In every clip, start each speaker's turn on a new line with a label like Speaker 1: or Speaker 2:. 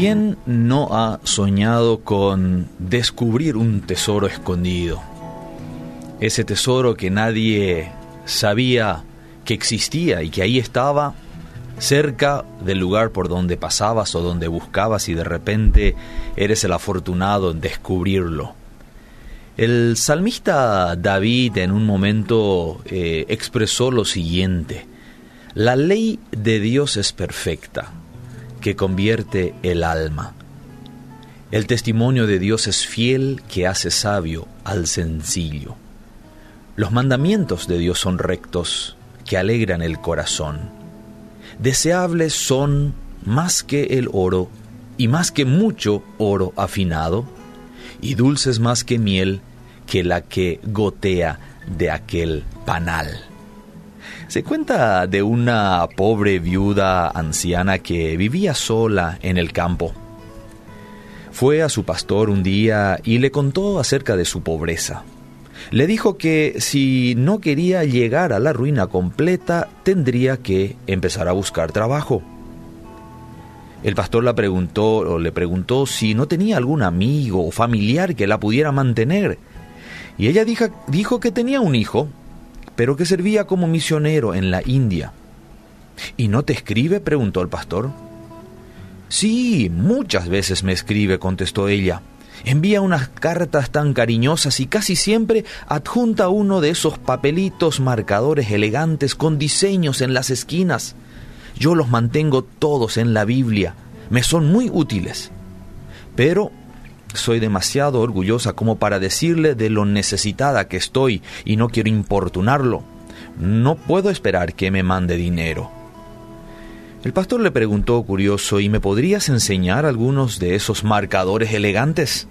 Speaker 1: ¿Quién no ha soñado con descubrir un tesoro escondido? Ese tesoro que nadie sabía que existía y que ahí estaba cerca del lugar por donde pasabas o donde buscabas y de repente eres el afortunado en descubrirlo. El salmista David en un momento eh, expresó lo siguiente, la ley de Dios es perfecta, que convierte el alma. El testimonio de Dios es fiel, que hace sabio al sencillo. Los mandamientos de Dios son rectos, que alegran el corazón. Deseables son más que el oro, y más que mucho oro afinado, y dulces más que miel, que la que gotea de aquel panal. Se cuenta de una pobre viuda anciana que vivía sola en el campo. Fue a su pastor un día y le contó acerca de su pobreza. Le dijo que si no quería llegar a la ruina completa, tendría que empezar a buscar trabajo. El pastor la preguntó o le preguntó si no tenía algún amigo o familiar que la pudiera mantener y ella dijo, dijo que tenía un hijo, pero que servía como misionero en la India. ¿Y no te escribe? preguntó el pastor. Sí, muchas veces me escribe, contestó ella. Envía unas cartas tan cariñosas y casi siempre adjunta uno de esos papelitos marcadores elegantes con diseños en las esquinas. Yo los mantengo todos en la Biblia. Me son muy útiles. Pero soy demasiado orgullosa como para decirle de lo necesitada que estoy y no quiero importunarlo. No puedo esperar que me mande dinero. El pastor le preguntó curioso, ¿y me podrías enseñar algunos de esos marcadores elegantes?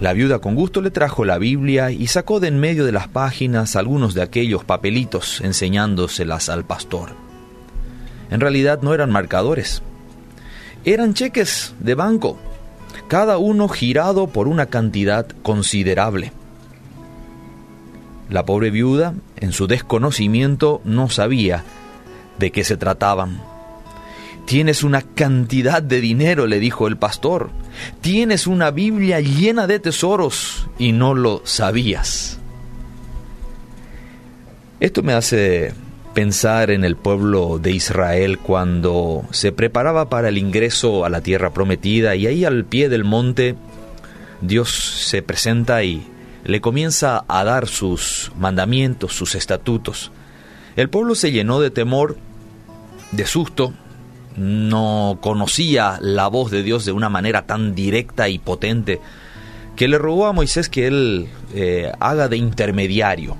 Speaker 1: La viuda con gusto le trajo la Biblia y sacó de en medio de las páginas algunos de aquellos papelitos enseñándoselas al pastor. En realidad no eran marcadores, eran cheques de banco cada uno girado por una cantidad considerable. La pobre viuda, en su desconocimiento, no sabía de qué se trataban. Tienes una cantidad de dinero, le dijo el pastor. Tienes una Biblia llena de tesoros y no lo sabías. Esto me hace pensar en el pueblo de Israel cuando se preparaba para el ingreso a la tierra prometida y ahí al pie del monte Dios se presenta y le comienza a dar sus mandamientos, sus estatutos. El pueblo se llenó de temor, de susto, no conocía la voz de Dios de una manera tan directa y potente que le rogó a Moisés que él eh, haga de intermediario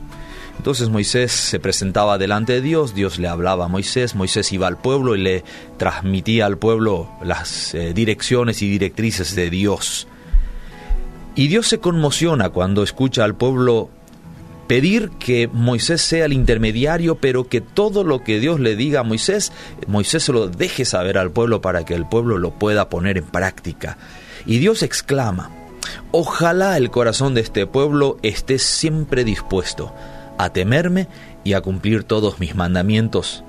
Speaker 1: entonces Moisés se presentaba delante de Dios, Dios le hablaba a Moisés, Moisés iba al pueblo y le transmitía al pueblo las eh, direcciones y directrices de Dios. Y Dios se conmociona cuando escucha al pueblo pedir que Moisés sea el intermediario, pero que todo lo que Dios le diga a Moisés, Moisés se lo deje saber al pueblo para que el pueblo lo pueda poner en práctica. Y Dios exclama, ojalá el corazón de este pueblo esté siempre dispuesto a temerme y a cumplir todos mis mandamientos,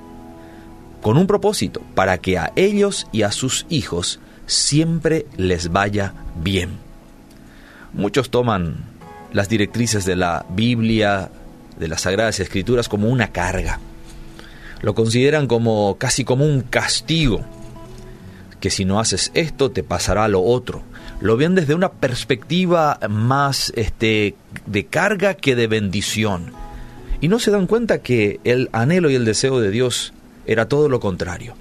Speaker 1: con un propósito, para que a ellos y a sus hijos siempre les vaya bien. Muchos toman las directrices de la Biblia, de las Sagradas Escrituras, como una carga. Lo consideran como casi como un castigo, que si no haces esto te pasará lo otro. Lo ven desde una perspectiva más este, de carga que de bendición y no se dan cuenta que el anhelo y el deseo de Dios era todo lo contrario.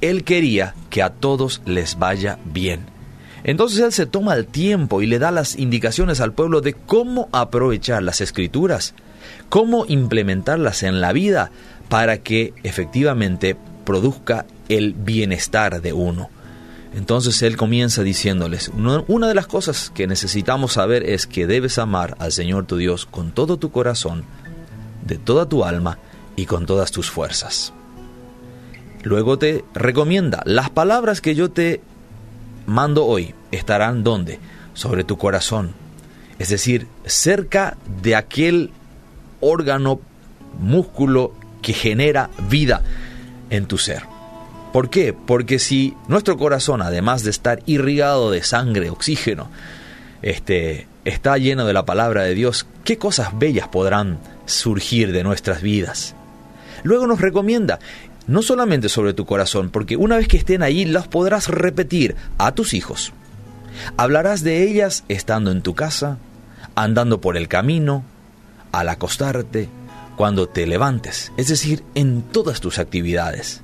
Speaker 1: Él quería que a todos les vaya bien. Entonces Él se toma el tiempo y le da las indicaciones al pueblo de cómo aprovechar las escrituras, cómo implementarlas en la vida para que efectivamente produzca el bienestar de uno. Entonces Él comienza diciéndoles, una de las cosas que necesitamos saber es que debes amar al Señor tu Dios con todo tu corazón, de toda tu alma y con todas tus fuerzas. Luego te recomienda, las palabras que yo te mando hoy estarán donde? Sobre tu corazón. Es decir, cerca de aquel órgano, músculo que genera vida en tu ser. ¿Por qué? Porque si nuestro corazón, además de estar irrigado de sangre, oxígeno, este, está lleno de la palabra de Dios, ¿qué cosas bellas podrán surgir de nuestras vidas? Luego nos recomienda, no solamente sobre tu corazón, porque una vez que estén ahí las podrás repetir a tus hijos. Hablarás de ellas estando en tu casa, andando por el camino, al acostarte, cuando te levantes, es decir, en todas tus actividades.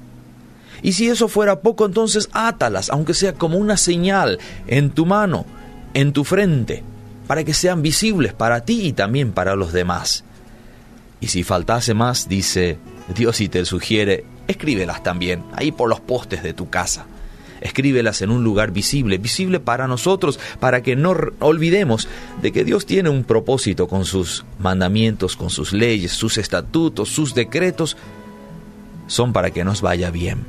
Speaker 1: Y si eso fuera poco, entonces átalas, aunque sea como una señal, en tu mano, en tu frente, para que sean visibles para ti y también para los demás. Y si faltase más, dice Dios y te sugiere, escríbelas también, ahí por los postes de tu casa. Escríbelas en un lugar visible, visible para nosotros, para que no olvidemos de que Dios tiene un propósito con sus mandamientos, con sus leyes, sus estatutos, sus decretos, son para que nos vaya bien.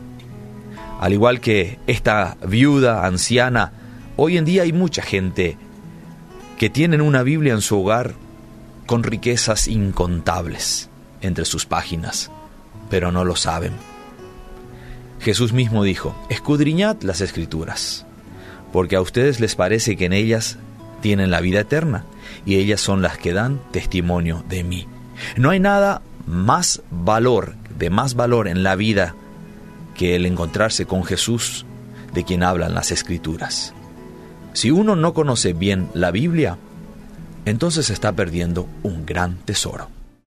Speaker 1: Al igual que esta viuda anciana, hoy en día hay mucha gente que tienen una Biblia en su hogar con riquezas incontables entre sus páginas, pero no lo saben. Jesús mismo dijo, escudriñad las escrituras, porque a ustedes les parece que en ellas tienen la vida eterna, y ellas son las que dan testimonio de mí. No hay nada más valor, de más valor en la vida que el encontrarse con Jesús de quien hablan las escrituras. Si uno no conoce bien la Biblia, entonces está perdiendo un gran tesoro.